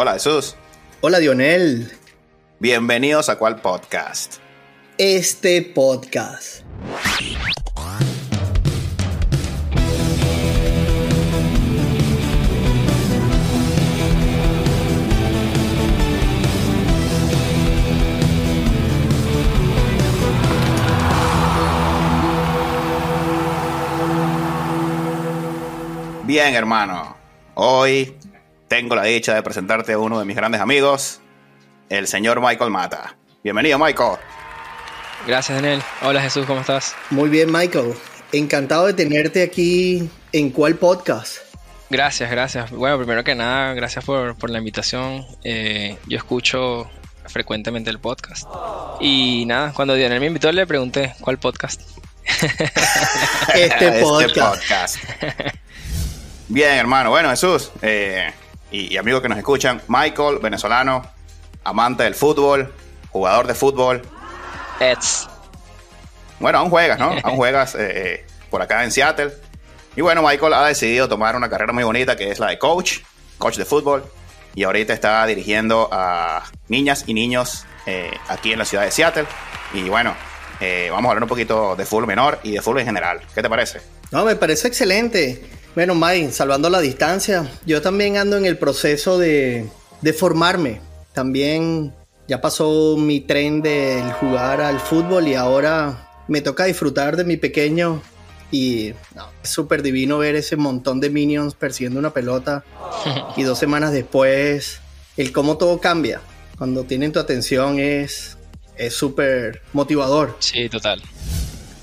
Hola Jesús. Hola Dionel. Bienvenidos a cuál podcast. Este podcast. Bien, hermano. Hoy tengo la dicha de presentarte a uno de mis grandes amigos, el señor Michael Mata. Bienvenido, Michael. Gracias, Daniel. Hola, Jesús, ¿cómo estás? Muy bien, Michael. Encantado de tenerte aquí en cuál podcast. Gracias, gracias. Bueno, primero que nada, gracias por, la invitación. Eh, yo escucho frecuentemente el podcast. Y nada, cuando Daniel me invitó le pregunté, ¿cuál podcast? este podcast. Este Bien, hermano. Bueno, Jesús eh, y, amigos que nos escuchan, Michael, venezolano, amante del fútbol, jugador de fútbol. Bueno, aún juegas, ¿no? aún juegas eh, eh, por acá en Seattle. Y bueno, Michael ha decidido tomar una carrera muy bonita que es la de coach, coach de fútbol. Y ahorita está dirigiendo a niñas y niños aquí en la ciudad de Seattle. Y bueno, vamos a hablar un poquito de fútbol menor y de fútbol en general. ¿Qué te parece? No, me parece excelente. Bueno, Mike, salvando la distancia, yo también ando en el proceso de, formarme. También ya pasó mi tren del jugar al fútbol y ahora me toca disfrutar de mi pequeño y es súper divino ver ese montón de minions persiguiendo una pelota y dos semanas después el cómo todo cambia. Cuando tienen tu atención es súper motivador. Sí, total.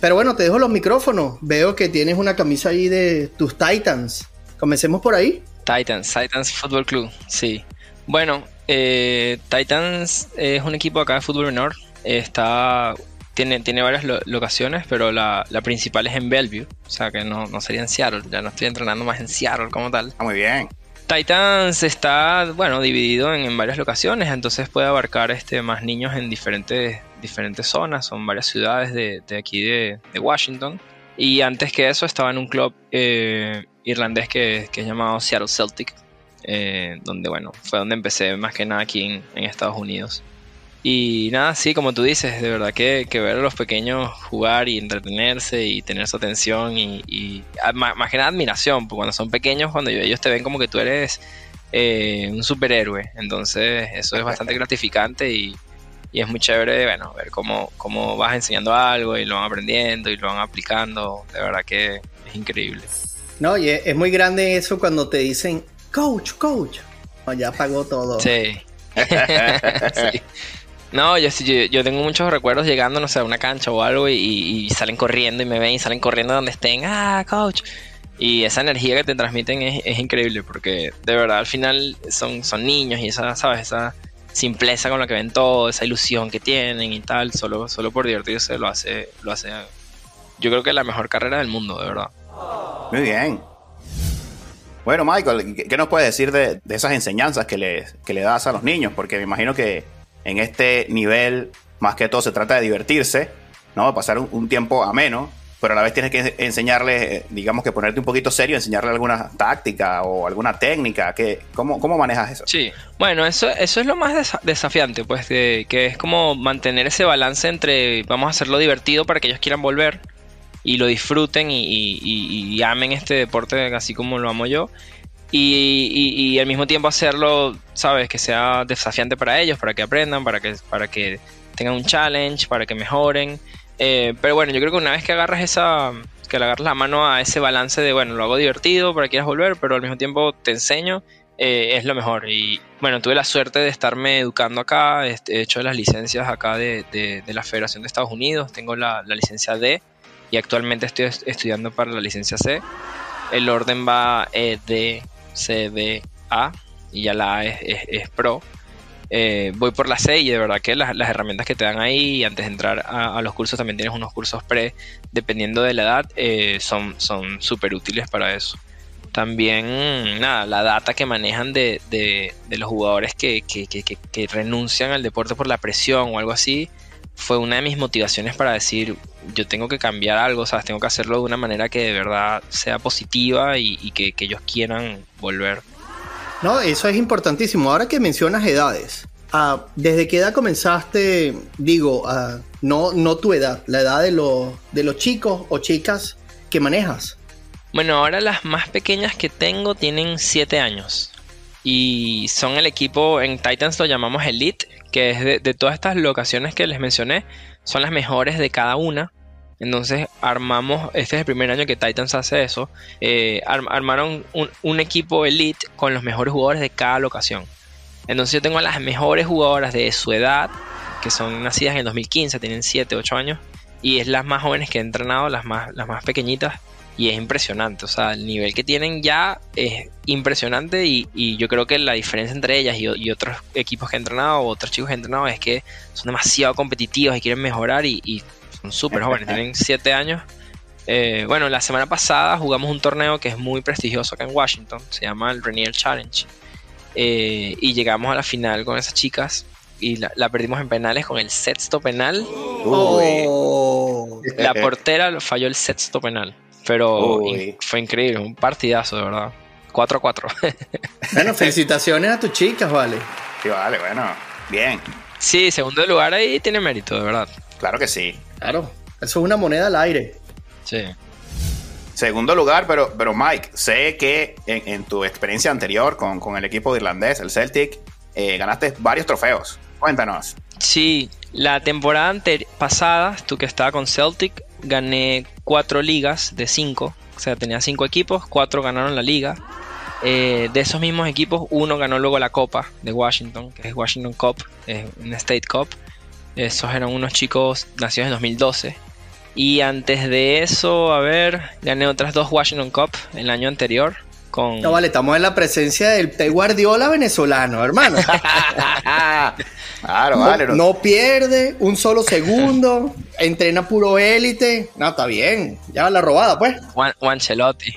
Pero bueno, te dejo los micrófonos. Veo que tienes una camisa ahí de tus Titans. Comencemos por ahí. Titans, Titans Football Club, sí. Bueno, eh, Titans es un equipo acá de fútbol menor. Está, tiene, tiene varias locaciones, pero la, principal es en Bellevue. O sea que no, no sería en Seattle. Ya no estoy entrenando más en Seattle como tal. Está muy bien. Titans está, bueno, dividido en, varias locaciones, entonces puede abarcar este, más niños en diferentes, diferentes zonas, son varias ciudades de, aquí de, Washington. Y antes que eso estaba en un club eh, irlandés que, que, es llamado Seattle Celtic, eh, donde, bueno, fue donde empecé más que nada aquí en Estados Unidos. Y nada, sí, como tú dices, de verdad que, ver a los pequeños jugar y entretenerse y tener su atención y, más, que nada admiración, porque cuando son pequeños, cuando ellos te ven como que tú eres eh, un superhéroe, entonces eso es bastante gratificante y, es muy chévere, bueno, ver cómo, cómo vas enseñando algo y lo van aprendiendo y lo van aplicando, de verdad que es increíble. No, y es, muy grande eso cuando te dicen, coach, coach, ya pagó todo. Sí. sí. No, yo, yo, tengo muchos recuerdos llegando, no sé, a una cancha o algo y, salen corriendo y me ven y salen corriendo donde estén. Ah, coach. Y esa energía que te transmiten es, increíble porque de verdad al final son, son niños y esa, ¿sabes? Esa simpleza con la que ven todo, esa ilusión que tienen y tal, solo, solo por divertirse lo hace, lo hace, yo creo que es la mejor carrera del mundo, de verdad. Muy bien. Bueno, Michael, ¿qué nos puedes decir de, esas enseñanzas que le, que le das a los niños? Porque me imagino que en este nivel, más que todo, se trata de divertirse, ¿no? Pasar un, tiempo ameno, pero a la vez tienes que enseñarle, digamos que ponerte un poquito serio, enseñarle alguna táctica o alguna técnica. Que, ¿cómo, ¿Cómo manejas eso? Sí, bueno, eso, eso es lo más desafiante, pues, que es como mantener ese balance entre vamos a hacerlo divertido para que ellos quieran volver y lo disfruten y amen este deporte así como lo amo yo y, al mismo tiempo hacerlo, sabes, que sea desafiante para ellos, para que aprendan, para que, para que tengan un challenge, para que mejoren. Eh, pero bueno, yo creo que una vez que agarras esa, que le agarras la mano a ese balance de, bueno, lo hago divertido para que quieras volver, pero al mismo tiempo te enseño, eh, es lo mejor. Y bueno, tuve la suerte de estarme educando acá, he hecho las licencias acá de, de, la Federación de Estados Unidos, tengo la, la, licencia D y actualmente estoy estudiando para la licencia C. El orden va eh, de CBA y ya la A es, Pro. Eh, voy por la C y de verdad que las, herramientas que te dan ahí antes de entrar a, los cursos también tienes unos cursos pre, dependiendo de la edad, eh, son súper útiles para eso. También, nada, la data que manejan de, los jugadores que, que, renuncian al deporte por la presión o algo así, fue una de mis motivaciones para decir, yo tengo que cambiar algo, ¿sabes? Tengo que hacerlo de una manera que de verdad sea positiva y, que, ellos quieran volver. No, eso es importantísimo. Ahora que mencionas edades, ah, ¿desde qué edad comenzaste, digo, ah, no, no tu edad, la edad de, los de los chicos o chicas que manejas? Bueno, ahora las más pequeñas que tengo tienen 7 años. Y son el equipo, en Titans lo llamamos Elite, que es de, todas estas locaciones que les mencioné, son las mejores de cada una. Entonces armamos, este es el primer año que Titans hace eso, eh, armaron un, equipo elite con los mejores jugadores de cada locación. Entonces yo tengo a las mejores jugadoras de su edad, que son nacidas en el 2015, tienen 7, 8 años, y es las más jóvenes que he entrenado, las más, las más pequeñitas, y es impresionante. O sea, el nivel que tienen ya es impresionante y, yo creo que la diferencia entre ellas y, otros equipos que he entrenado o otros chicos que he entrenado es que son demasiado competitivos y quieren mejorar y, son súper jóvenes, tienen 7 años. Eh, bueno, la semana pasada jugamos un torneo que es muy prestigioso acá en Washington, se llama el Rainier Challenge. Eh, y llegamos a la final con esas chicas y la, perdimos en penales con el sexto penal. La portera falló el sexto penal. Pero fue increíble, un partidazo, de verdad. 4-4. bueno, felicitaciones a tus chicas, vale. Sí, vale, bueno. Bien. Sí, segundo lugar ahí tiene mérito, de verdad. Claro que sí. Claro. Eso es una moneda al aire. Sí. Segundo lugar, pero, pero Mike, sé que en, tu experiencia anterior con, el equipo irlandés, el Celtic, eh, ganaste varios trofeos. Cuéntanos. Sí, la temporada pasada, tú que estaba con Celtic, gané cuatro ligas de cinco. O sea, tenía cinco equipos, cuatro ganaron la liga. Eh, de esos mismos equipos, uno ganó luego la Copa de Washington, que es Washington Cup, es una State Cup. Esos eran unos chicos nacidos en 2012. Y antes de eso, a ver, gané otras dos Washington Cup el año anterior. Con... No, vale, estamos en la presencia del Guardiola venezolano, hermano. Claro, no, vale. No. pierde un solo segundo, entrena puro élite. No, está bien. Ya la robada, pues. Juan, Chelotti.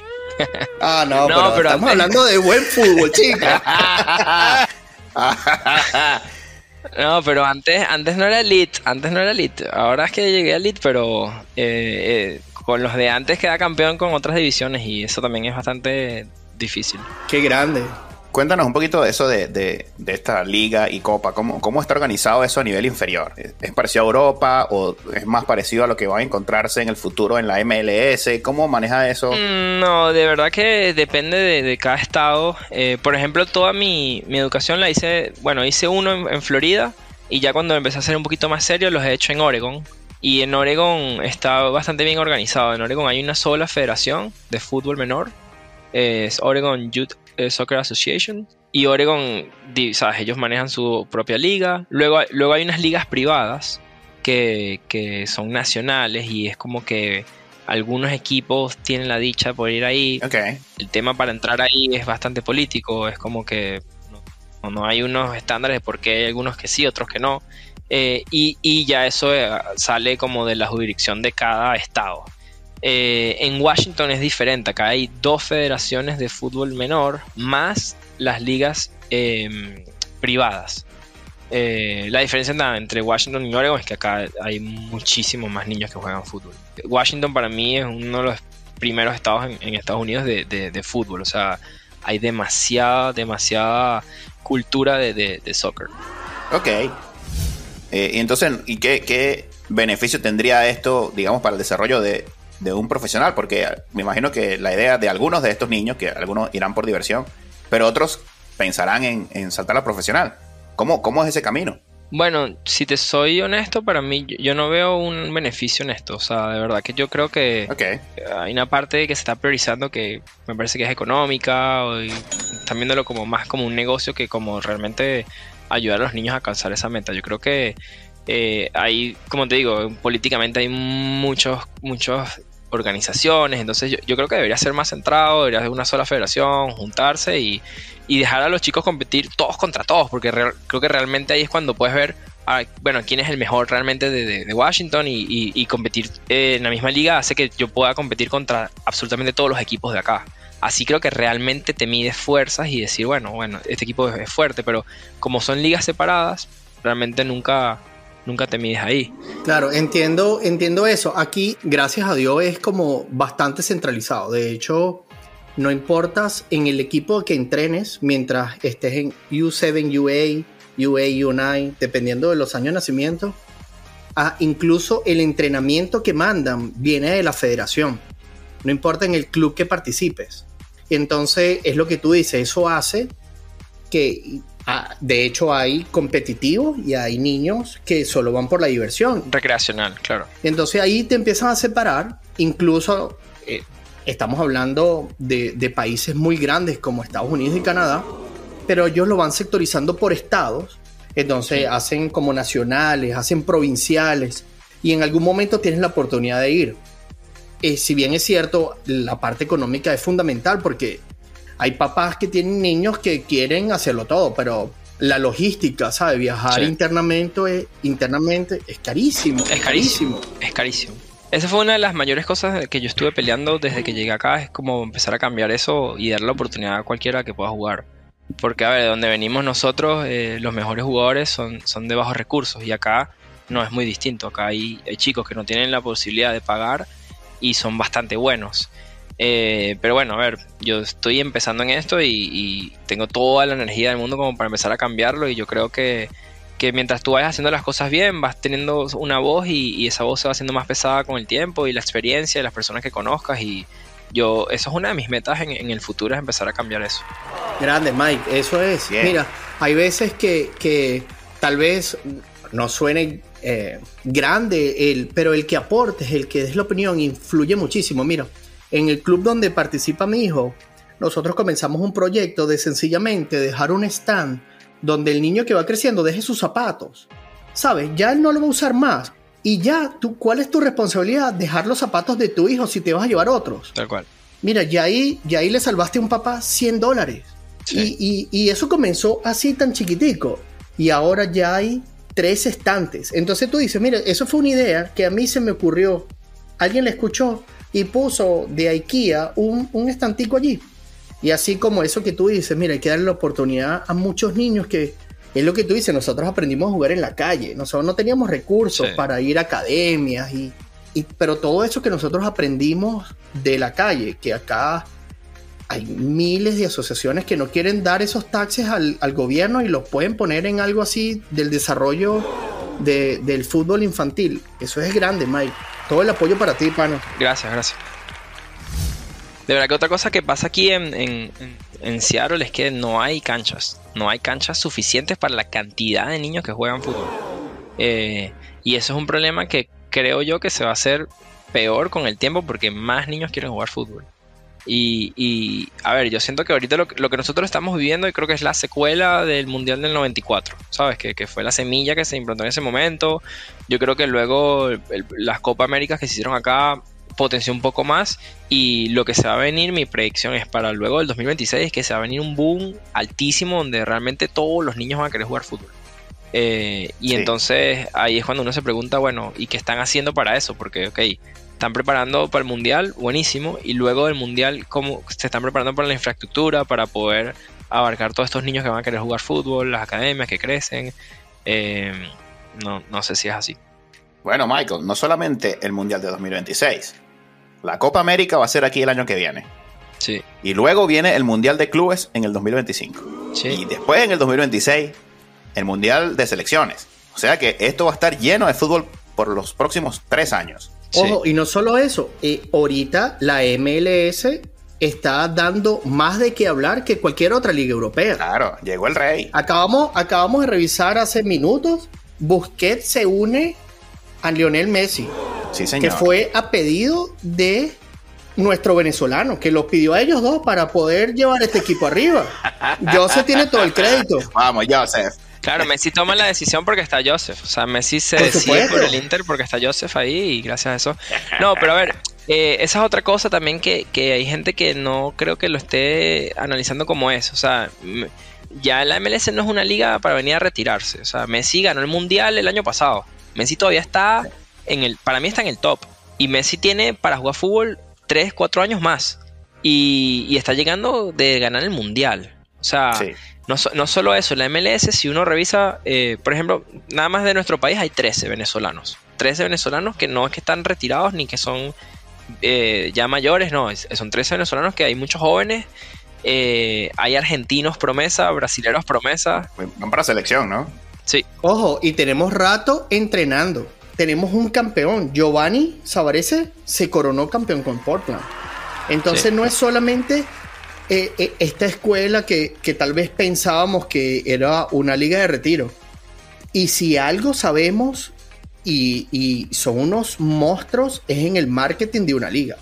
Ah, no, pero, estamos hablando de buen fútbol, chica. no, pero antes, antes no era elite, antes no era elite. Ahora es que llegué a elite, pero eh, eh, con los de antes queda campeón con otras divisiones y eso también es bastante difícil. Qué grande. Cuéntanos un poquito de eso de, esta liga y copa. ¿Cómo, ¿Cómo, está organizado eso a nivel inferior? ¿Es parecido a Europa o es más parecido a lo que va a encontrarse en el futuro en la MLS? ¿Cómo maneja eso? Mm, no, de verdad que depende de, cada estado. Eh, por ejemplo, toda mi, educación la hice, bueno, hice uno en, Florida y ya cuando empecé a ser un poquito más serio los he hecho en Oregon. Y en Oregon está bastante bien organizado. En Oregon hay una sola federación de fútbol menor. Es Oregon Youth Soccer Association. Y Oregon, ¿sabes? Ellos manejan su propia liga. Luego, luego hay unas ligas privadas que, son nacionales y es como que algunos equipos tienen la dicha por ir ahí. El tema para entrar ahí es bastante político, es como que no, no hay unos estándares de por qué hay algunos que sí, otros que no. Eh, y, y, ya eso eh, sale como de la jurisdicción de cada estado. Eh, en Washington es diferente, acá hay dos federaciones de fútbol menor más las ligas em, privadas. Eh, la diferencia entre Washington y Oregon es que acá hay muchísimos más niños que juegan fútbol. Washington para mí es uno de los primeros estados en, Estados Unidos de, fútbol, o sea, hay demasiada, demasiada cultura de, soccer. Ok. Eh, y entonces, ¿y qué, qué beneficio tendría esto, digamos, para el desarrollo de, de un profesional, porque me imagino que la idea de algunos de estos niños, que algunos irán por diversión, pero otros pensarán en, saltar a profesional. ¿Cómo, ¿Cómo es ese camino? Bueno, si te soy honesto, para mí yo no veo un beneficio en esto. O sea, de verdad que yo creo que hay una parte que se está priorizando que me parece que es económica o están viéndolo como más como un negocio que como realmente ayudar a los niños a alcanzar esa meta. Yo creo que eh, hay, como te digo, políticamente hay muchos, muchos organizaciones, entonces yo, creo que debería ser más centrado, debería ser una sola federación, juntarse y, dejar a los chicos competir todos contra todos, porque creo que realmente ahí es cuando puedes ver, bueno, quién es el mejor realmente de, Washington y, competir en la misma liga hace que yo pueda competir contra absolutamente todos los equipos de acá. Así creo que realmente te mides fuerzas y decir, bueno, bueno, este equipo es fuerte, pero como son ligas separadas, realmente nunca, nunca te mides ahí. Claro, entiendo, entiendo eso. Aquí, gracias a Dios, es como bastante centralizado. De hecho, no importas en el equipo que entrenes mientras estés en U7, UA, UA, U9, dependiendo de los años de nacimiento, incluso el entrenamiento que mandan viene de la federación. No importa en el club que participes. Entonces, es lo que tú dices, eso hace que, ah, de hecho, hay competitivos y hay niños que solo van por la diversión. Recreacional, claro. Entonces ahí te empiezan a separar, incluso eh, estamos hablando de, de países muy grandes como Estados Unidos y Canadá, pero ellos lo van sectorizando por estados entonces hacen como nacionales, hacen provinciales y en algún momento tienes la oportunidad de ir. Eh, si bien es cierto, la parte económica es fundamental porque hay papás que tienen niños que quieren hacerlo todo, pero la logística, ¿sabes? Viajar internamente, es, internamente es carísimo. Es carísimo. Es carísimo. Esa fue una de las mayores cosas que yo estuve peleando desde que llegué acá, es como empezar a cambiar eso y dar la oportunidad a cualquiera que pueda jugar. Porque, a ver, de donde venimos nosotros, eh, los mejores jugadores son, son de bajos recursos y acá no es muy distinto. Acá hay, chicos que no tienen la posibilidad de pagar y son bastante buenos. Eh, pero bueno, a ver, yo estoy empezando en esto y, tengo toda la energía del mundo como para empezar a cambiarlo y yo creo que, que mientras tú vayas haciendo las cosas bien, vas teniendo una voz y, y, esa voz se va haciendo más pesada con el tiempo y la experiencia de las personas que conozcas y, yo, eso es una de mis metas en, el futuro, es empezar a cambiar eso. Grande, Mike, eso es. Mira, hay veces que, tal vez no suene eh, grande, el, pero el que aporte, el que des la opinión, influye muchísimo. Mira, en el club donde participa mi hijo, nosotros comenzamos un proyecto de sencillamente dejar un stand donde el niño que va creciendo deje sus zapatos. ¿Sabes? Ya él no lo va a usar más, y ya, tú, ¿cuál es tu responsabilidad? Dejar los zapatos de tu hijo si te vas a llevar otros. Tal cual. Mira, ya ahí, ya ahí le salvaste a un papá 100 dólares. Y, y, eso comenzó así tan chiquitico. Y ahora ya hay tres estantes. Entonces tú dices, mira, eso fue una idea que a mí se me ocurrió. Alguien le escuchó y puso de IKEA un, un estantico allí. Y así como eso que tú dices, mira, hay que darle la oportunidad a muchos niños que es lo que tú dices, nosotros aprendimos a jugar en la calle, nosotros no teníamos recursos para ir a academias, y, pero todo eso que nosotros aprendimos de la calle, que acá hay miles de asociaciones que no quieren dar esos taxes al, gobierno y los pueden poner en algo así del desarrollo del fútbol infantil. Eso es grande, Mike. Todo el apoyo para ti, pano. Gracias, gracias. De verdad que otra cosa que pasa aquí en en Seattle es que no hay canchas. No hay canchas suficientes para la cantidad de niños que juegan fútbol. Eh, y eso es un problema que creo yo que se va a hacer peor con el tiempo porque más niños quieren jugar fútbol. Y, a ver, yo siento que ahorita lo, que nosotros estamos viviendo, y creo que es la secuela del Mundial del 94, ¿sabes? Que, fue la semilla que se implantó en ese momento. Yo creo que luego las Copa Américas que se hicieron acá potenció un poco más y lo que se va a venir, mi predicción es para luego del 2026 que se va a venir un boom altísimo donde realmente todos los niños van a querer jugar fútbol. Eh, y entonces ahí es cuando uno se pregunta, bueno, ¿y qué están haciendo para eso? Porque, ok, están preparando para el mundial, buenísimo, y luego del mundial, ¿cómo se están preparando para la infraestructura, para poder abarcar todos estos niños que van a querer jugar fútbol, las academias que crecen? Eh, no, no sé si es así. Bueno, Michael, no solamente el mundial de 2026, la Copa América va a ser aquí el año que viene. Sí. Y luego viene el Mundial de Clubes en el 2025. Sí. Y después en el 2026, el Mundial de Selecciones. O sea que esto va a estar lleno de fútbol por los próximos tres años. Ojo, y no solo eso, eh, ahorita la MLS está dando más de qué hablar que cualquier otra liga europea. Claro, llegó el rey. Acabamos, acabamos de revisar hace minutos, Busquets se une a Lionel Messi. Que fue a pedido de nuestro venezolano, que los pidió a ellos dos para poder llevar este equipo arriba. Joseph tiene todo el crédito. Vamos, Joseph. Claro, Messi toma la decisión porque está Joseph. O sea, Messi se decide por el Inter porque está Joseph ahí y gracias a eso. No, pero a ver, eh, esa es otra cosa también que, que, hay gente que no creo que lo esté analizando como es. O sea, ya la MLS no es una liga para venir a retirarse. O sea, Messi ganó el Mundial el año pasado. Messi todavía está en el, para mí está en el top. Y Messi tiene para jugar fútbol 3, 4 años más. Y, está llegando de ganar el Mundial. O sea, no, no, solo eso, la MLS, si uno revisa, eh, por ejemplo, nada más de nuestro país hay 13 venezolanos. 13 venezolanos que no es que están retirados ni que son eh, ya mayores, no, son 13 venezolanos que hay muchos jóvenes. Eh, hay argentinos promesa, brasileños promesa. Van para selección, ¿no? Sí. Ojo, y tenemos rato entrenando. Tenemos un campeón. Giovanni Savarese se coronó campeón con Portland. Entonces no es solamente eh, esta escuela que, que tal vez pensábamos que era una liga de retiro. Y si algo sabemos y, son unos monstruos es en el marketing de una liga.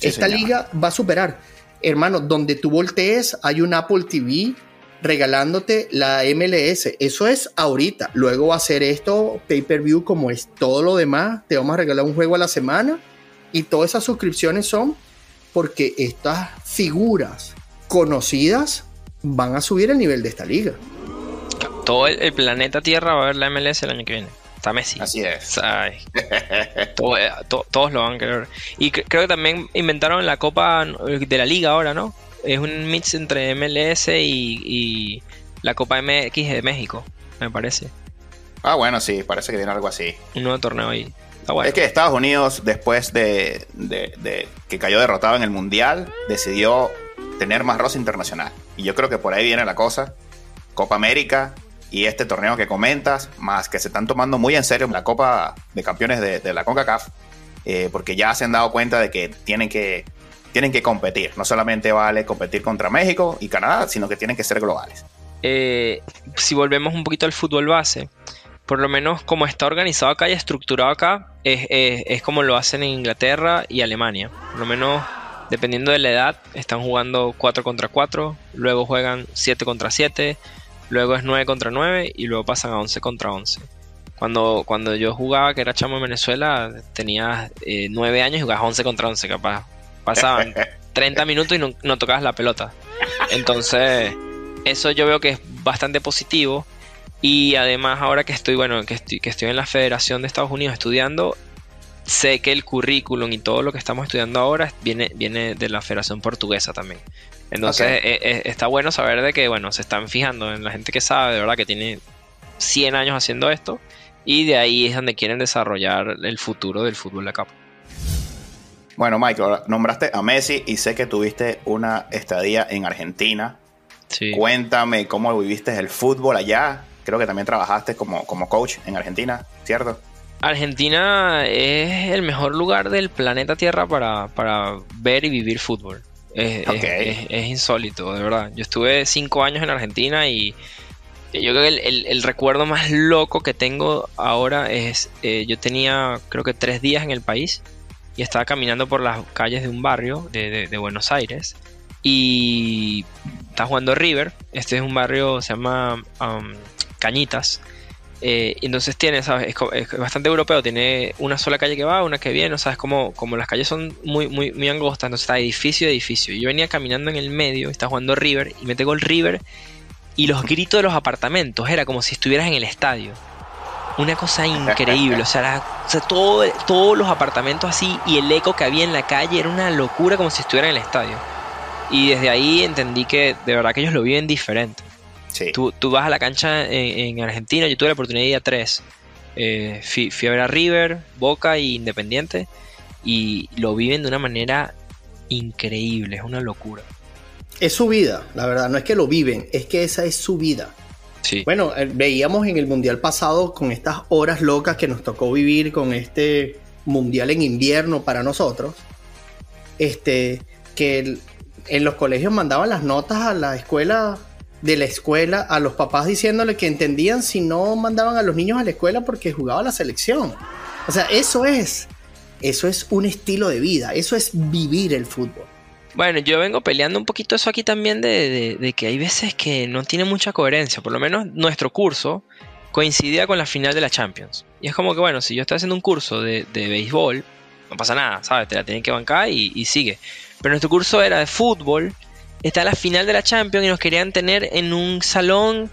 Esta liga va a superar. Hermano, donde tú voltees hay un Apple TV regalándote la MLS. Eso es ahorita. Luego va a ser esto pay-per-view como es todo lo demás. Te vamos a regalar un juego a la semana. Y todas esas suscripciones son porque estas figuras conocidas van a subir el nivel de esta liga. Todo el planeta Tierra va a ver la MLS el año que viene. Está Messi. Así es. todos lo van a querer. Y creo que también inventaron la Copa de la Liga ahora, ¿no? Es un mix entre MLS y, la Copa MX de México, me parece. Ah, bueno, sí, parece que tiene algo así. Un nuevo torneo ahí. Es que Estados Unidos, después de, de, que cayó derrotado en el Mundial, decidió tener más rosa internacional. Y yo creo que por ahí viene la cosa. Copa América, y este torneo que comentas, más que se están tomando muy en serio la Copa de Campeones de, la CONCACAF, eh, porque ya se han dado cuenta de que tienen que tienen que competir. No solamente vale competir contra México y Canadá, sino que tienen que ser globales. Eh, si volvemos un poquito al fútbol base, por lo menos como está organizado acá y estructurado acá, es, es como lo hacen en Inglaterra y Alemania. Por lo menos dependiendo de la edad, están jugando 4 contra 4, luego juegan 7 contra 7, luego es 9 contra 9 y luego pasan a 11 contra 11. Cuando, cuando yo jugaba, que era chamo en Venezuela, tenía 9 eh, años y jugabas 11 contra 11, capaz. Pasaban 30 minutos y no, tocabas la pelota. Entonces, eso yo veo que es bastante positivo. Y además, ahora que estoy, bueno, que estoy, que estoy en la Federación de Estados Unidos estudiando, sé que el currículum y todo lo que estamos estudiando ahora viene, viene de la Federación Portuguesa también. Entonces eh, eh, está bueno saber de que, bueno, se están fijando en la gente que sabe, de verdad, que tiene 100 años haciendo esto, y de ahí es donde quieren desarrollar el futuro del fútbol de acá. Bueno, Michael, nombraste a Messi y sé que tuviste una estadía en Argentina. Sí. Cuéntame cómo viviste el fútbol allá. Creo que también trabajaste como, como coach en Argentina, ¿cierto? Argentina es el mejor lugar del planeta Tierra para, para ver y vivir fútbol. Es, insólito, de verdad. Yo estuve cinco años en Argentina y yo creo que el, recuerdo más loco que tengo ahora es, eh, yo tenía creo que tres días en el país y estaba caminando por las calles de un barrio de, Buenos Aires y estaba jugando River. Este es un barrio, se llama um, Cañitas eh, entonces tiene, ¿sabes? Es, bastante europeo, tiene una sola calle que va, una que viene, ¿sabes? Como, como las calles son muy, muy, angostas, entonces está edificio edificio. Yo venía caminando en el medio, estaba jugando River, y me tengo el River, y los gritos de los apartamentos, era como si estuvieras en el estadio. Una cosa increíble, o sea, todo, todos los apartamentos así, y el eco que había en la calle era una locura como si estuviera en el estadio. Y desde ahí entendí que de verdad que ellos lo viven diferente. Tú, vas a la cancha en, Argentina, yo tuve la oportunidad de ir a tres. Eh, fui, a ver a River, Boca e Independiente y lo viven de una manera increíble, es una locura. Es su vida, la verdad, no es que lo viven, es que esa es su vida. Sí. Bueno, eh, veíamos en el Mundial pasado con estas horas locas que nos tocó vivir con este Mundial en invierno para nosotros, este, que en los colegios mandaban las notas a la escuela de la escuela a los papás diciéndole que entendían si no mandaban a los niños a la escuela porque jugaba la selección. O sea, eso es, eso es un estilo de vida, eso es vivir el fútbol. Bueno, yo vengo peleando un poquito eso aquí también de, que hay veces que no tiene mucha coherencia. Por lo menos nuestro curso coincidía con la final de la Champions. Y es como que, bueno, si yo estoy haciendo un curso de, béisbol, no pasa nada, ¿sabes? Te la tienen que bancar y sigue. Pero nuestro curso era de fútbol está la final de la Champions y nos querían tener en un salón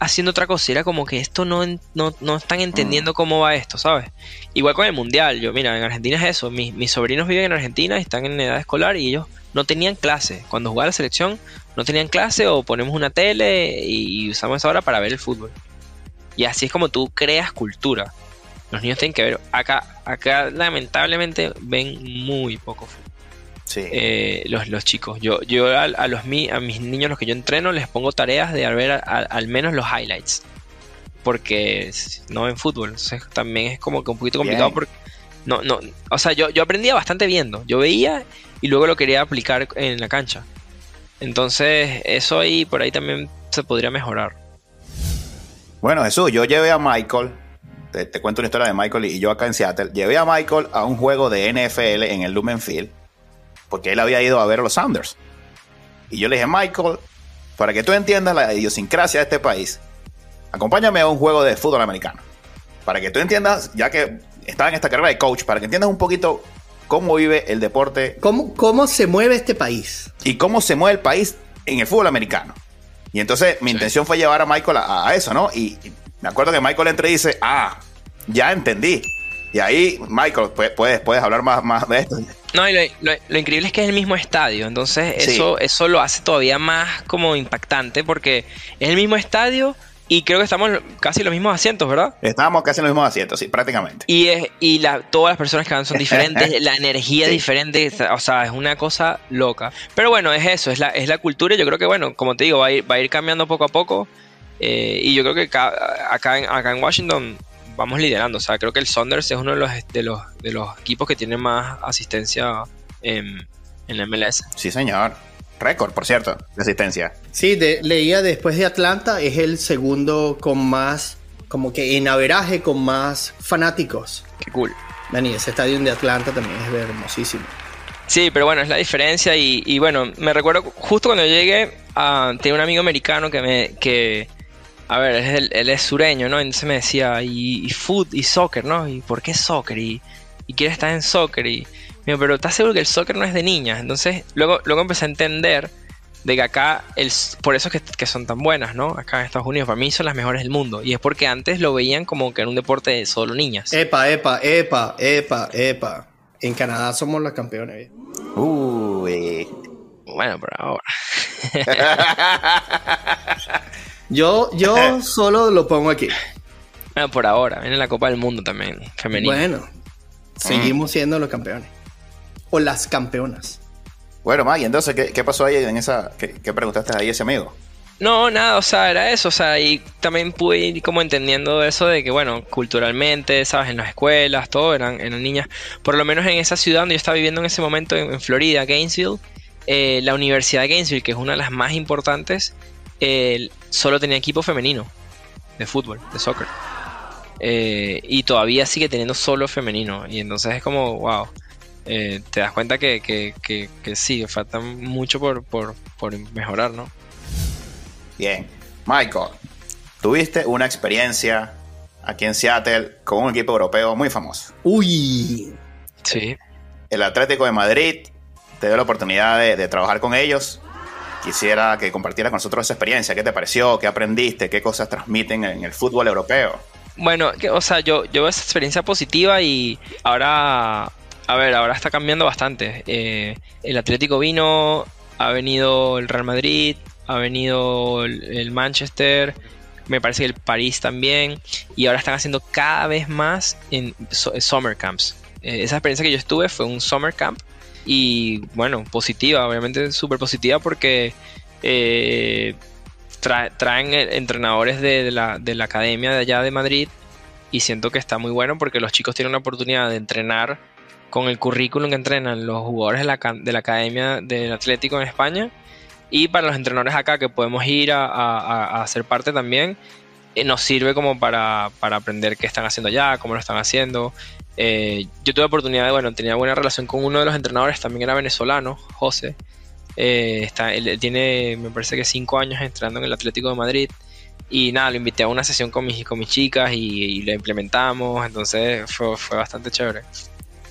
haciendo otra cosa. Era como que esto no, no, están entendiendo mm. cómo va esto, ¿sabes? Igual con el Mundial. Yo, mira, en Argentina es eso. Mis, mis sobrinos viven en Argentina y están en edad escolar y ellos no tenían clase. Cuando jugaba la selección, no tenían clase o ponemos una tele y usamos esa hora para ver el fútbol. Y así es como tú creas cultura. Los niños tienen que ver. Acá, acá lamentablemente ven muy poco fútbol. Sí. Eh, los, los chicos. Yo, yo a, a los, mi- a mis niños, los que yo entreno, les pongo tareas de ver a- a- al menos los highlights. Porque no ven fútbol. Entonces también es como que un poquito complicado Bien. porque. No, no, o sea, yo, yo aprendía bastante viendo. Yo veía y luego lo quería aplicar en la cancha. Entonces, eso ahí, por ahí también se podría mejorar. Bueno, Jesús, yo llevé a Michael, te, te cuento una historia de Michael y yo acá en Seattle, llevé a Michael a un juego de NFL en el Lumen Field, porque él había ido a ver a los Sounders. Y yo le dije, Michael, para que tú entiendas la idiosincrasia de este país, acompáñame a un juego de fútbol americano. Para que tú entiendas, ya que estaba en esta carrera de coach, para que entiendas un poquito cómo vive el deporte ¿Cómo, ¿Cómo se mueve este país? y cómo se mueve el país en el fútbol americano. Y entonces mi Sí. intención fue llevar a Michael a, a eso, ¿no? Y, y me acuerdo que Michael entra y dice, ah, ya entendí. Y ahí, Michael, pu- puedes, puedes hablar más, más de esto. No, y lo, lo- lo increíble es que es el mismo estadio, entonces Sí. eso, eso lo hace todavía más como impactante porque es el mismo estadio y creo que estamos casi en los mismos asientos, ¿verdad? Estábamos casi en los mismos asientos, sí, prácticamente. Y, es, y la, todas las personas que van son diferentes, la energía es diferente, o sea, es una cosa loca. Pero bueno, es eso, es la, es la cultura y yo creo que, bueno, como te digo, va a ir, va a ir cambiando poco a poco. eh, y yo creo que acá, en, acá en Washington vamos liderando. O sea, creo que el Saunders es uno de los, de los, de los equipos que tiene más asistencia en, en la MLS. Sí, señor. Récord, por cierto, de asistencia. Sí, de- leía después de Atlanta, es el segundo con más, como que en averaje con más fanáticos. Qué cool. Man, y ese estadio de Atlanta también es hermosísimo. Sí, pero bueno, es la diferencia y, y bueno, me recuerdo justo cuando llegué, a tenía un amigo americano que me, que, a ver, él es, el- él es sureño, ¿no? Entonces me decía, y, y food y soccer, ¿no? ¿Y por qué soccer? Y, y quiere estar en soccer y, me dijo, pero ¿estás seguro que el soccer no es de niñas? Entonces luego, luego empecé a entender de que acá, el, por eso es que, que son tan buenas, ¿no? Acá en Estados Unidos, para mí son las mejores del mundo. Y es porque antes lo veían como que era un deporte de solo niñas. Epa, epa, epa, epa, epa. En Canadá somos los campeones. Uy. Bueno, por ahora. Yo, yo solo lo pongo aquí. Bueno, por ahora, viene la Copa del Mundo también, femenina. Bueno, seguimos siendo los campeones. O las campeonas. Bueno, Maggie, entonces, ¿qué, qué pasó ahí en esa... ¿Qué, qué preguntaste ahí a ese amigo? No, nada, o sea, era eso, o sea, y también pude ir como entendiendo eso de que, bueno, culturalmente, sabes, en las escuelas, todo, eran, eran niñas, por lo menos en esa ciudad donde yo estaba viviendo en ese momento, en, en Florida, Gainesville, eh, la Universidad de Gainesville, que es una de las más importantes, eh, solo tenía equipo femenino de fútbol, de soccer. Eh, y todavía sigue teniendo solo femenino, y entonces es como, wow. eh, te das cuenta que, que, que, que sí, falta mucho por, por, por mejorar, ¿no? Bien. Michael, tuviste una experiencia aquí en Seattle con un equipo europeo muy famoso. Uy, Sí. El Atlético de Madrid te dio la oportunidad de, de trabajar con ellos. Quisiera que compartieras con nosotros esa experiencia. ¿Qué te pareció? ¿Qué aprendiste? ¿Qué cosas transmiten en el fútbol europeo? Bueno, o sea, yo, yo veo esa experiencia positiva y ahora, a ver, ahora está cambiando bastante. Eh, el Atlético vino, ha venido el Real Madrid, ha venido el, Manchester, me parece que el París también, y ahora están haciendo cada vez más en summer camps. Eh, esa experiencia que yo estuve fue un summer camp y bueno, positiva, obviamente súper positiva porque eh, tra- traen eh, entrenadores de, la, de la academia de allá de Madrid y siento que está muy bueno porque los chicos tienen la oportunidad de entrenar con el currículum que entrenan los jugadores de la, ca- de la academia del Atlético en España y para los entrenadores acá que podemos ir a, a- ser parte también eh, nos sirve como para, para aprender qué están haciendo allá, cómo lo están haciendo. Eh, yo tuve oportunidad de, bueno, tenía buena relación con uno de los entrenadores, también era venezolano, José. Eh, está, él, tiene, me parece que cinco años entrenando en el Atlético de Madrid. Y nada, lo invité a una sesión con mis, con mis chicas y, y lo implementamos. Entonces fue, bastante chévere.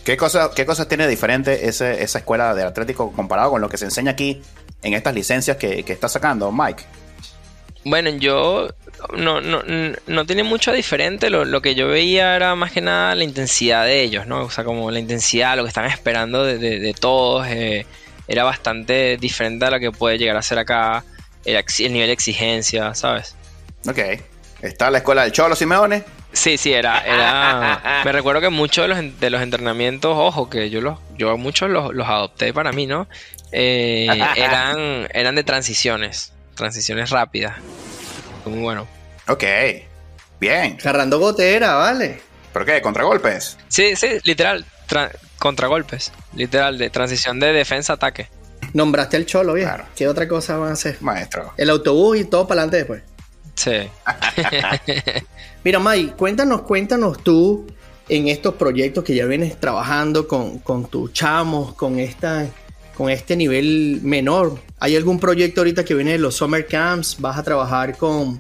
¿Qué cosas, qué cosas tiene diferente ese- esa escuela del Atlético comparado con lo que se enseña aquí en estas licencias que está sacando Mike? Bueno, yo no, no, no tiene mucho diferente. Lo, lo que yo veía era más que nada la intensidad de ellos, ¿no? O sea, como la intensidad, lo que están esperando de, de- de todos. eh, era bastante diferente a lo que puede llegar a ser acá. El, el nivel de exigencia, ¿sabes? Ok. Está la escuela del Cholo Simeone. Sí, sí, era, era. Me recuerdo que muchos de los, de los entrenamientos, ojo, que yo los, yo muchos los, los adopté para mí, ¿no? Eh, eran, eran de transiciones, transiciones rápidas. Muy bueno. Ok, bien. Agarrando gotera, ¿vale? ¿Pero qué? ¿Contragolpes? Sí, sí, literal, contragolpes. Literal, de transición de defensa-ataque. Nombraste al cholo, bien. ¿Qué otra cosa van a hacer? Maestro. El autobús y todo para adelante después. Sí. Mira, May, cuéntanos, cuéntanos tú en estos proyectos que ya vienes trabajando con, con tus chamos, con esta con este nivel menor. ¿Hay algún proyecto ahorita que viene de los summer camps? ¿Vas a trabajar con...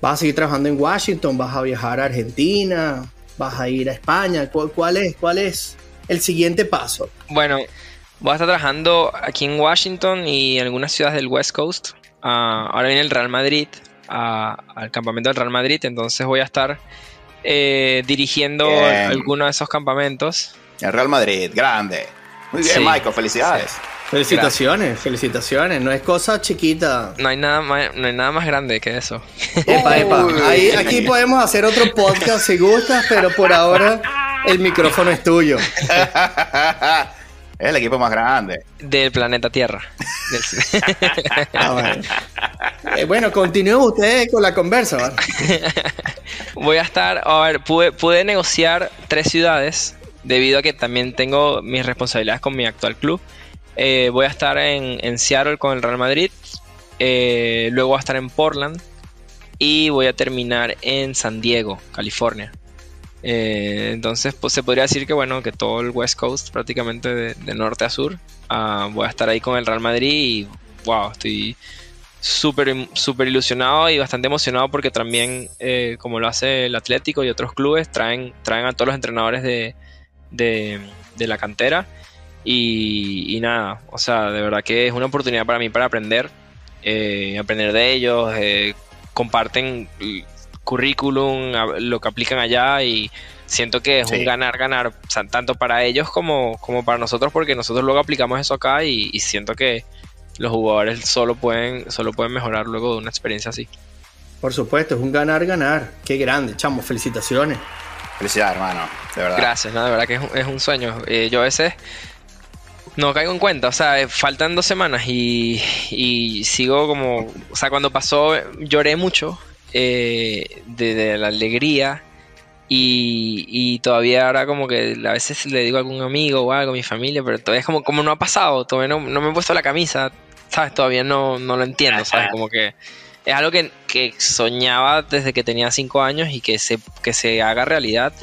¿Vas a seguir trabajando en Washington? ¿Vas a viajar a Argentina? ¿Vas a ir a España? ¿Cuál, es, cuál es el siguiente paso? Bueno, voy a estar trabajando aquí en Washington y en algunas ciudades del West Coast. Ah, ahora viene el Real Madrid, al campamento del Real Madrid, entonces voy a estar eh, dirigiendo algunos de esos campamentos. El Real Madrid, grande. Muy bien, Michael, felicidades. Felicitaciones, felicitaciones. No es cosa chiquita. No hay nada más, no hay nada más grande que eso. Epa, epa. aquí podemos hacer otro podcast si gustas, pero por ahora el micrófono es tuyo. Es el equipo más grande. Del planeta Tierra. ah, bueno. Eh, bueno, continúen ustedes con la conversa. Voy a estar, a ver, pude, pude negociar tres ciudades debido a que también tengo mis responsabilidades con mi actual club. Eh, voy a estar en, Seattle con el Real Madrid, eh, luego voy a estar en Portland y voy a terminar en San Diego, California. Eh, entonces pues, se podría decir que bueno, que todo el West Coast prácticamente de, norte a sur, ah, voy a estar ahí con el Real Madrid y wow, estoy súper super ilusionado y bastante emocionado porque también como lo hace el Atlético y otros clubes traen, traen a todos los entrenadores de, de, la cantera. Y, nada, o sea, de verdad que es una oportunidad para mí para aprender, eh, aprender de ellos, eh, comparten currículum, lo que aplican allá y siento que es un ganar-ganar, tanto para ellos como, como para nosotros, porque nosotros luego aplicamos eso acá y, y, siento que los jugadores solo pueden, solo pueden mejorar luego de una experiencia así. Por supuesto, es un ganar-ganar. Qué grande, chamo, felicitaciones. Felicidades, hermano, de verdad. Gracias, no, de verdad que es un, sueño. Eh, yo a veces no caigo en cuenta, o sea, eh, faltan dos semanas y, sigo como, o sea, cuando pasó lloré mucho eh, de, la alegría y, todavía ahora como que a veces le digo a algún amigo o algo, a mi familia, pero todavía es como, como no ha pasado, todavía no, no me he puesto la camisa, ¿sabes? Todavía no, no lo entiendo, ¿sabes? Como que es algo que, soñaba desde que tenía cinco años y que se, que se haga realidad.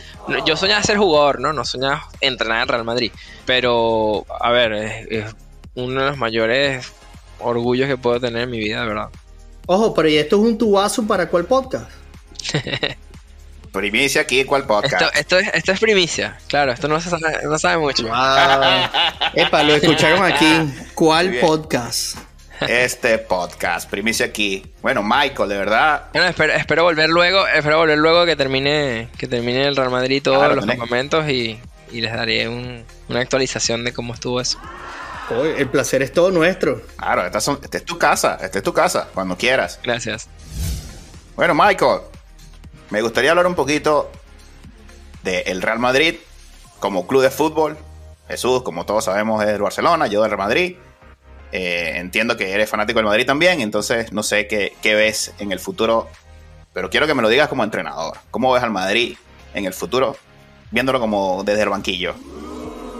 Yo soñaba ser jugador, ¿no? No soñaba entrenar en Real Madrid. Pero, a ver, es, uno de los mayores orgullos que puedo tener en mi vida, de verdad. Ojo, pero ¿y esto es un tubazo para cuál podcast? primicia aquí, ¿cuál podcast? Esto, es, esto es primicia, claro, esto no se sabe, no sabe mucho. Epa, lo escucharon aquí. ¿Cuál podcast? Este podcast. Primicia aquí. Bueno, Michael, de verdad. Bueno, espero, volver luego, espero volver luego que termine, que termine el Real Madrid todos los momentos y, les daré una actualización de cómo estuvo eso. el placer es todo nuestro. Claro, esta, es tu casa, esta es tu casa, cuando quieras. Gracias. Bueno, Michael, me gustaría hablar un poquito del Real Madrid como club de fútbol. Jesús, como todos sabemos, es del Barcelona, yo del Real Madrid. Eh, entiendo que eres fanático del Madrid también, entonces no sé qué, ves en el futuro, pero quiero que me lo digas como entrenador. ¿Cómo ves al Madrid en el futuro, viéndolo como desde el banquillo?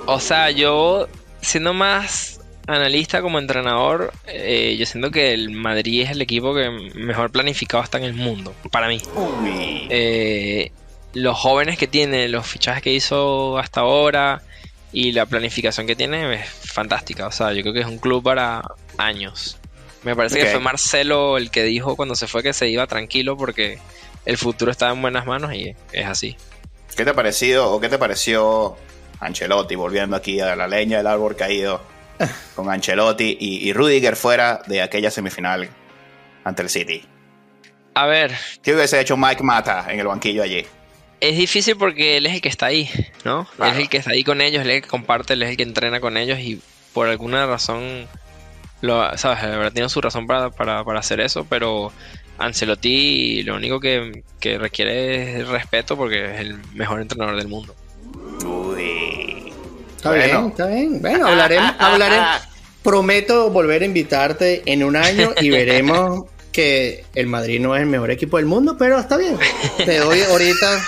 O sea, yo siendo más analista como entrenador, eh, yo siento que el Madrid es el equipo que mejor planificado está en el mundo, para mí. Eh, los jóvenes que tiene, los fichajes que hizo hasta ahora, y la planificación que tiene es fantástica. O sea, yo creo que es un club para años. Me parece que fue Marcelo el que dijo cuando se fue que se iba tranquilo porque el futuro estaba en buenas manos y es así. ¿Qué te ha parecido o qué te pareció Ancelotti volviendo aquí a la leña del árbol caído con Ancelotti y, y Rudiger fuera de aquella semifinal ante el City? A ver. ¿Qué hubiese hecho Mike Mata en el banquillo allí? Es difícil porque él es el que está ahí, ¿no? Él es el que está ahí con ellos, él es el que comparte, él es el que entrena con ellos y por alguna razón, lo, ¿sabes? La verdad tiene su razón para, hacer eso, pero Ancelotti lo único que, que requiere es respeto porque es el mejor entrenador del mundo. Uy. Está bien, está bien. Bueno, hablaremos, hablaremos. Prometo volver a invitarte en un año y veremos que el Madrid no es el mejor equipo del mundo, pero está bien. Te doy ahorita.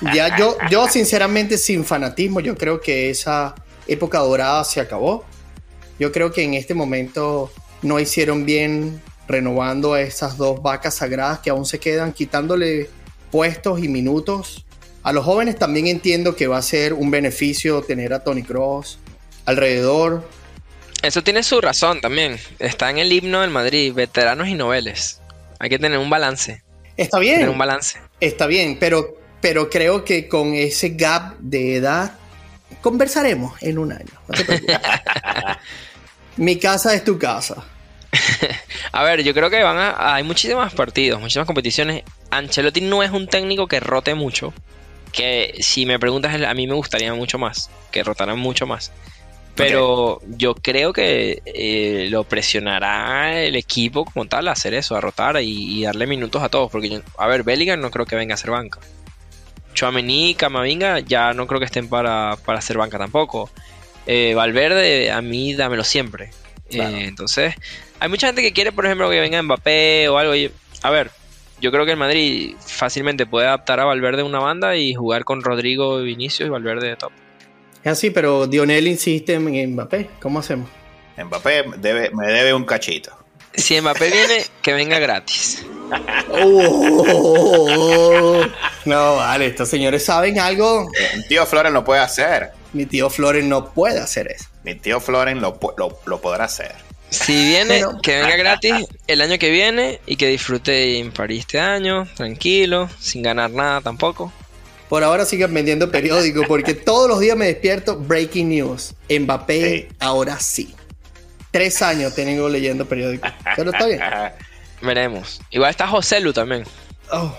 Ya yo, yo sinceramente sin fanatismo, yo creo que esa época dorada se acabó. Yo creo que en este momento no hicieron bien renovando a esas dos vacas sagradas que aún se quedan, quitándole puestos y minutos. A los jóvenes también entiendo que va a ser un beneficio tener a Tony Cross alrededor. Eso tiene su razón también. Está en el himno del Madrid, veteranos y noveles. Hay que tener un balance. Está bien. Tener un balance. Está bien, pero, pero creo que con ese gap de edad conversaremos en un año. No te preocupes. Mi casa es tu casa. a ver, yo creo que van a. Hay muchísimos partidos, muchísimas competiciones. Ancelotti no es un técnico que rote mucho. Que si me preguntas, a mí me gustaría mucho más. Que rotaran mucho más. Pero yo creo que eh, lo presionará el equipo como tal a hacer eso, a rotar y, darle minutos a todos. Porque, yo, a ver, Bellingham no creo que venga a ser banca. Chouameni, Camavinga ya no creo que estén para, para hacer banca tampoco. Eh, Valverde, a mí dámelo siempre. Eh, entonces, hay mucha gente que quiere, por ejemplo, que venga Mbappé o algo. a ver, yo creo que el Madrid fácilmente puede adaptar a Valverde una banda y jugar con Rodrigo, Vinicius y Valverde de top. Es así, pero Dionel insiste en Mbappé. ¿Cómo hacemos? Mbappé debe, me debe un cachito. Si Mbappé viene, que venga gratis. Oh. no, vale, estos señores saben algo. Mi tío Floren lo puede hacer. Mi tío Floren no puede hacer eso. Mi tío Floren lo, lo podrá hacer. Si viene, que venga gratis el año que viene y que disfrute en París este año, tranquilo, sin ganar nada tampoco. Por ahora sigan vendiendo periódico porque todos los días me despierto breaking news. Mbappé ahora sí. Tres años tengo leyendo periódico. Pero está bien. Veremos. Igual está José Lu también. Oh.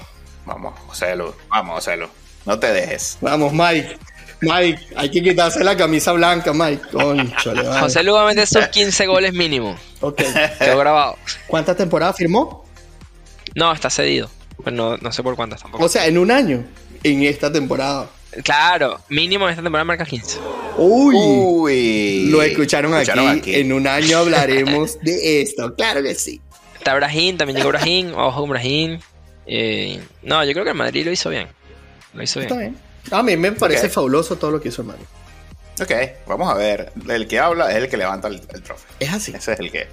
Vamos, José Lu. Vamos, José Lu. No te dejes. Vamos, Mike. Mike, hay que quitarse la camisa blanca, Mike. Conchole, José Lu va a meter sus 15 goles mínimo. Ok. Quedó grabado. ¿Cuántas temporadas firmó? No, está cedido. Pues no, no sé por cuántas tampoco. O sea, en un año. En esta temporada. Claro, mínimo en esta temporada marca 15. Uy, Uy lo escucharon, aquí. En un año hablaremos de esto. Claro que sí. Está Brahim, también llegó Brahim. Ojo, Brahim. Eh, no, yo creo que el Madrid lo hizo bien. Lo hizo bien. Está bien. A mí me parece fabuloso todo lo que hizo el Madrid. Ok, vamos a ver. El que habla es el que levanta el, trofeo. Es así. Ese es el que.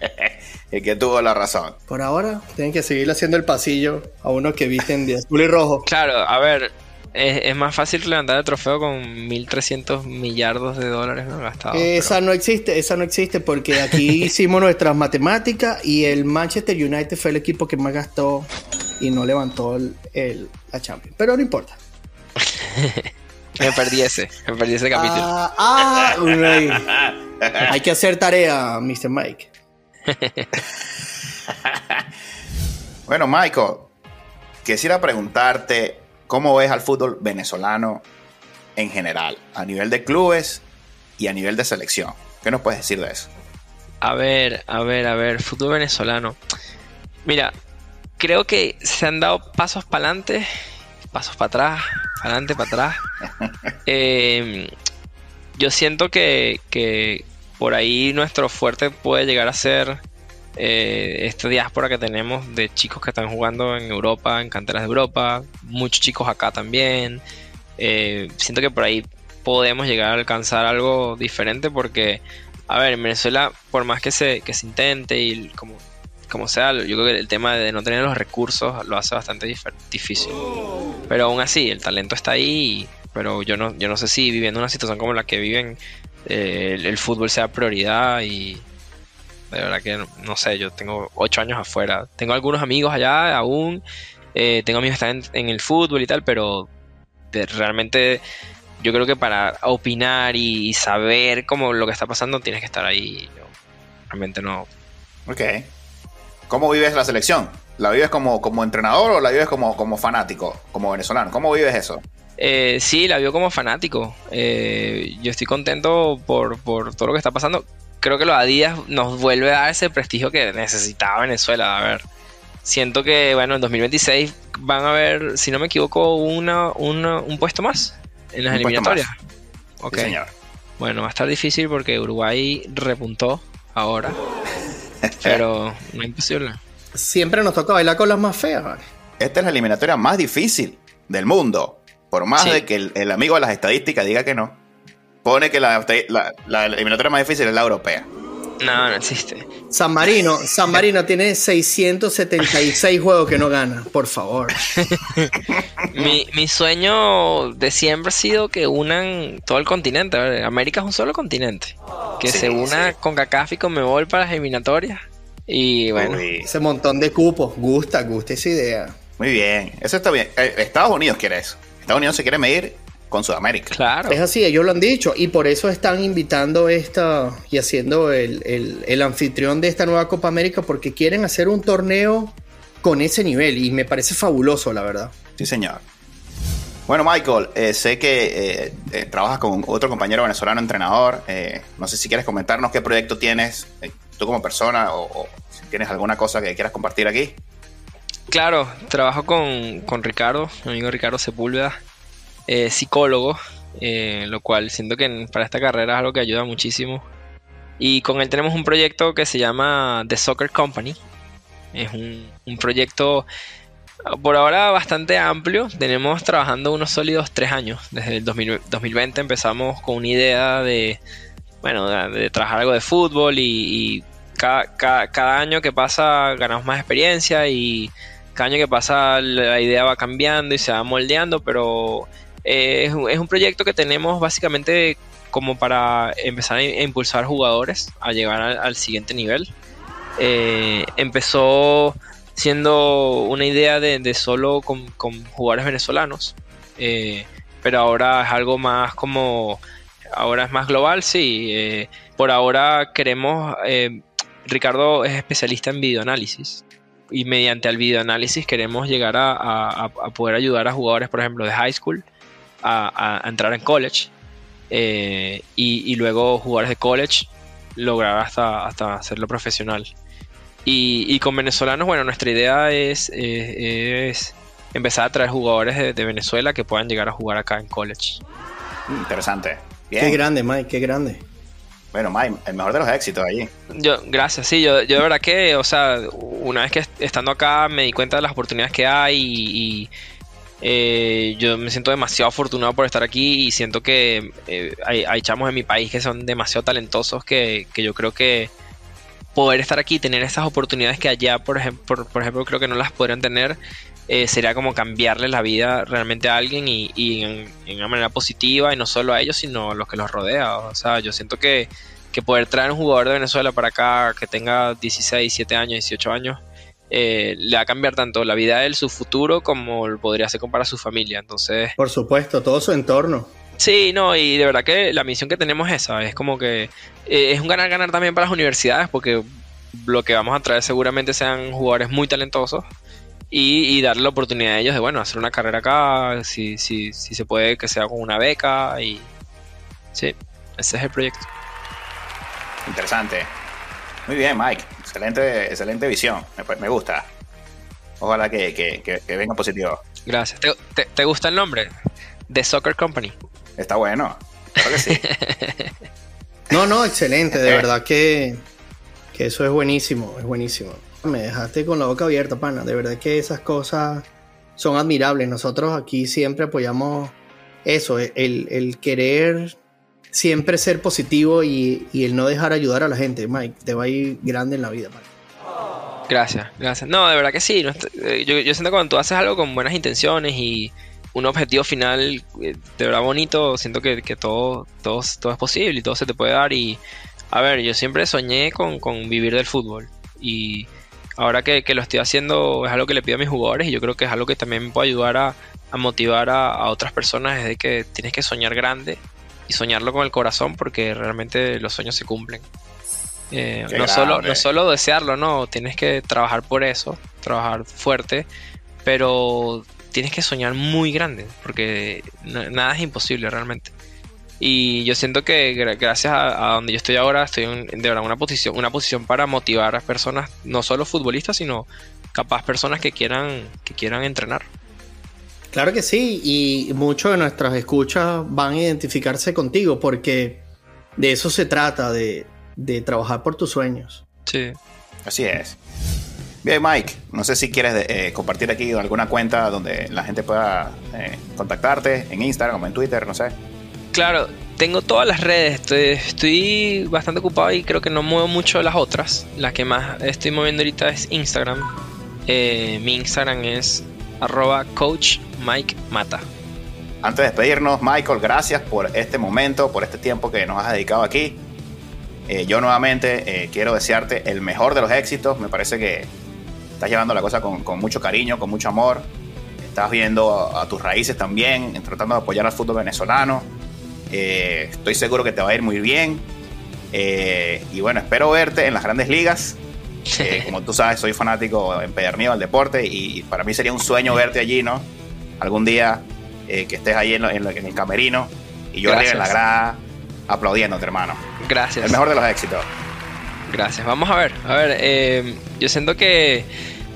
el que tuvo la razón. Por ahora, tienen que seguir haciendo el pasillo a unos que visten de azul y rojo. Claro, a ver, es, más fácil levantar el trofeo con 1.300 millardos de dólares ¿no? gastados. Esa no existe, esa no existe porque aquí hicimos nuestras matemáticas y el Manchester United fue el equipo que más gastó y no levantó el, la Champions. Pero no importa. me perdí ese, me perdí ese capítulo. Ah, ah hay que hacer tarea, Mr. Mike. bueno, Michael, quisiera preguntarte cómo ves al fútbol venezolano en general, a nivel de clubes y a nivel de selección. ¿Qué nos puedes decir de eso? A ver, a ver, a ver, fútbol venezolano. Mira, creo que se han dado pasos para adelante, pasos para atrás, para adelante, para atrás. Em, yo siento que, que por ahí nuestro fuerte puede llegar a ser eh, esta diáspora que tenemos de chicos que están jugando en Europa, en canteras de Europa, muchos chicos acá también. Eh, siento que por ahí podemos llegar a alcanzar algo diferente porque, a ver, en Venezuela, por más que se, que se intente y como, como sea, yo creo que el tema de no tener los recursos lo hace bastante difícil. Pero aún así, el talento está ahí, pero yo no, yo no sé si viviendo una situación como la que viven eh, el, fútbol sea prioridad y de verdad que no, sé, yo tengo ocho años afuera. Tengo algunos amigos allá aún, eh, tengo amigos que están en, el fútbol y tal, pero realmente yo creo que para opinar y, saber cómo lo que está pasando tienes que estar ahí. Yo realmente no. Ok. ¿Cómo vives la selección? ¿La vives como, como entrenador o la vives como, como fanático, como venezolano? ¿Cómo vives eso? Eh, sí, la vio como fanático. Eh, yo estoy contento por, todo lo que está pasando. Creo que los Adidas nos vuelve a dar ese prestigio que necesitaba Venezuela. A ver, siento que, bueno, en 2026 van a haber, si no me equivoco, una, un puesto más en las eliminatorias. Ok. señor. Bueno, va a estar difícil porque Uruguay repuntó ahora. pero no es imposible. Siempre nos toca bailar con las más feas, ¿vale? Esta es la eliminatoria más difícil del mundo. Por más de que el, amigo de las estadísticas diga que no, pone que la, la eliminatoria más difícil es la europea. No, no existe. San Marino, San Marino tiene 676 juegos que no gana, por favor. mi, sueño de siempre ha sido que unan todo el continente. América es un solo continente. Que se una con CACAF y con Mebol para las eliminatorias. Y bueno. Ese montón de cupos. Gusta, gusta esa idea. Muy bien. Eso está bien. Eh, Estados Unidos quiere eso. Estados Unidos se quiere medir con Sudamérica. Claro. Es así, ellos lo han dicho y por eso están invitando esta y haciendo el, anfitrión de esta nueva Copa América porque quieren hacer un torneo con ese nivel y me parece fabuloso, la verdad. Sí, señor. Bueno, Michael, eh, sé que eh, eh, trabajas con otro compañero venezolano entrenador. no sé si quieres comentarnos qué proyecto tienes tú como persona o, si tienes alguna cosa que quieras compartir aquí. Claro, trabajo con, con Ricardo, mi amigo Ricardo Sepúlveda. Eh, psicólogo, eh, lo cual siento que para esta carrera es algo que ayuda muchísimo. Y con él tenemos un proyecto que se llama The Soccer Company. Es un, proyecto por ahora bastante amplio. Tenemos trabajando unos sólidos tres años. Desde el 2020 empezamos con una idea de, bueno, de, trabajar algo de fútbol y, cada, año que pasa ganamos más experiencia y cada año que pasa la idea va cambiando y se va moldeando, pero eh, es, un proyecto que tenemos básicamente como para empezar a impulsar jugadores a llegar al, siguiente nivel. Eh, empezó siendo una idea de, solo con, jugadores venezolanos, eh, pero ahora es algo más como, ahora es más global, sí. por ahora queremos, Ricardo es especialista en videoanálisis y mediante el videoanálisis queremos llegar a, poder ayudar a jugadores, por ejemplo, de high school a, entrar en college eh, y, luego jugadores de college lograr hasta, hasta hacerlo profesional. Y, con venezolanos, bueno, nuestra idea es, es empezar a traer jugadores de, Venezuela que puedan llegar a jugar acá en college. Interesante. Qué grande, Mike, qué grande. Bueno, Mike, el mejor de los éxitos allí. Yo, gracias, sí, yo, yo de verdad que, o sea, una vez que estando acá me di cuenta de las oportunidades que hay y, eh, yo me siento demasiado afortunado por estar aquí y siento que eh, hay, chamos en mi país que son demasiado talentosos que, yo creo que poder estar aquí, tener esas oportunidades que allá, por ejemplo, por, ejemplo creo que no las podrían tener, eh, sería como cambiarle la vida realmente a alguien y, en, una manera positiva y no solo a ellos, sino a los que los rodea. O sea, yo siento que, que poder traer un jugador de Venezuela para acá que tenga 16, 17 años, 18 años, eh, le va a cambiar tanto la vida de él, su futuro, como podría ser para su familia. Entonces. Por supuesto, todo su entorno. Sí, no, y de verdad que la misión que tenemos es esa, es como que eh, es un ganar-ganar también para las universidades, porque lo que vamos a traer seguramente sean jugadores muy talentosos y, darle la oportunidad a ellos de, bueno, hacer una carrera acá, si, si, si se puede que sea con una beca y... Sí, ese es el proyecto. Interesante. Muy bien, Mike. Excelente, excelente visión. Me, gusta. Ojalá que, venga positivo. Gracias. ¿Te, gusta el nombre? The Soccer Company. Está bueno. Creo que sí. no, no, excelente. De verdad que, que eso es buenísimo. Es buenísimo. Me dejaste con la boca abierta, pana. De verdad que esas cosas son admirables. Nosotros aquí siempre apoyamos eso, el, el querer siempre ser positivo y, el no dejar ayudar a la gente, Mike. Te va a ir grande en la vida, Mike. Gracias, gracias. No, de verdad que sí. Eh, yo, siento que cuando tú haces algo con buenas intenciones y un objetivo final eh, de verdad bonito, siento que, todo, todo, todo es posible y todo se te puede dar. Y a ver, yo siempre soñé con, vivir del fútbol. Y ahora que, lo estoy haciendo es algo que le pido a mis jugadores y yo creo que es algo que también me puede ayudar a, motivar a, a, otras personas. Es de que tienes que soñar grande soñarlo con el corazón porque realmente los sueños se cumplen. Eh, no, solo, no solo desearlo, no, tienes que trabajar por eso, trabajar fuerte, pero tienes que soñar muy grande porque nada es imposible realmente. Y yo siento que gracias a, donde yo estoy ahora, estoy en de verdad una posición, una posición para motivar a personas, no solo futbolistas, sino capaz personas que quieran, que quieran entrenar. Claro que sí, y muchos de nuestras escuchas van a identificarse contigo porque de eso se trata, de, de trabajar por tus sueños. Sí. Así es. Bien, Mike, no sé si quieres eh, compartir aquí alguna cuenta donde la gente pueda eh, contactarte, en Instagram o en Twitter, no sé. Claro, tengo todas las redes, estoy, bastante ocupado y creo que no muevo mucho las otras. La que más estoy moviendo ahorita es Instagram. Eh, mi Instagram es arroba coach Mike Mata. Antes de despedirnos, Michael, gracias por este momento, por este tiempo que nos has dedicado aquí. yo nuevamente quiero desearte el mejor de los éxitos. Me parece que estás llevando la cosa con, mucho cariño, con mucho amor. Estás viendo a, tus raíces también, tratando de apoyar al fútbol venezolano. Eh, estoy seguro que te va a ir muy bien. Eh, y bueno, espero verte en las grandes ligas. Eh, como tú sabes, soy fanático empedernido del deporte y para mí sería un sueño verte allí, ¿no? Algún día que estés ahí en, el camerino y yo arriba en la grada aplaudiéndote, hermano. Gracias. El mejor de los éxitos. Gracias. Vamos a ver. A ver, yo siento que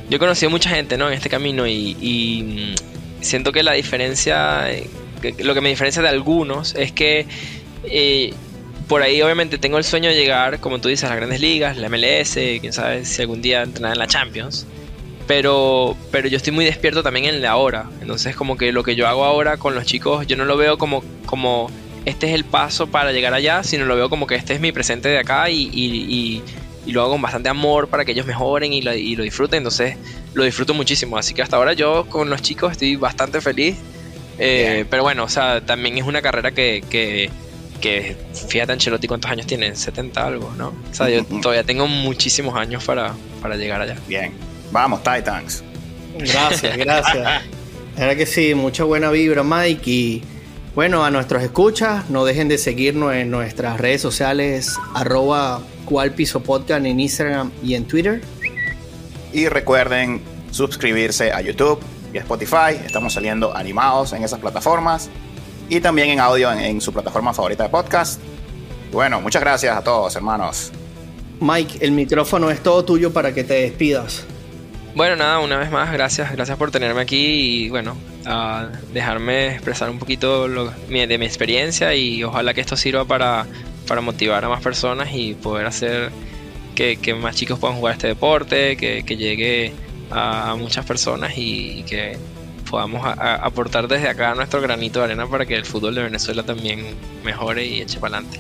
yo he conocido mucha gente ¿no? en este camino y, mm, siento que la diferencia, eh, lo que me diferencia de algunos es que eh, por ahí obviamente tengo el sueño de llegar, como tú dices, a las grandes ligas, la MLS, quién sabe si algún día entrenar en la Champions. Pero, pero yo estoy muy despierto también en la hora. Entonces como que lo que yo hago ahora con los chicos, yo no lo veo como, como este es el paso para llegar allá, sino lo veo como que este es mi presente de acá y y lo hago con bastante amor para que ellos mejoren y lo, disfruten. Entonces lo disfruto muchísimo. Así que hasta ahora yo con los chicos estoy bastante feliz. Eh, pero bueno, o sea, también es una carrera que, que, que fíjate Ancelotti cuántos años tiene, 70 algo, ¿no? O sea, yo todavía tengo muchísimos años para, para llegar allá. Bien, vamos Titans. Gracias, gracias. La verdad que sí, mucha buena vibra Mike y bueno, a nuestros escuchas, no dejen de seguirnos en nuestras redes sociales arroba piso podcast en Instagram y en Twitter. Y recuerden suscribirse a YouTube y a Spotify. Estamos saliendo animados en esas plataformas y también en audio en, su plataforma favorita de podcast. bueno, muchas gracias a todos, hermanos. Mike, el micrófono es todo tuyo para que te despidas. Bueno, nada, una vez más, gracias, gracias por tenerme aquí y bueno, a dejarme expresar un poquito de mi experiencia y ojalá que esto sirva para para motivar a más personas y poder hacer que, más chicos puedan jugar este deporte, que, llegue a, muchas personas y, que podamos aportar desde acá nuestro granito de arena para que el fútbol de Venezuela también mejore y eche para adelante.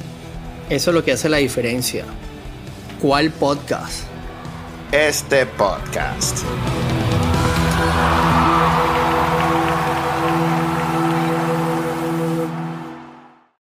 Eso es lo que hace la diferencia. ¿Cuál podcast? Este podcast.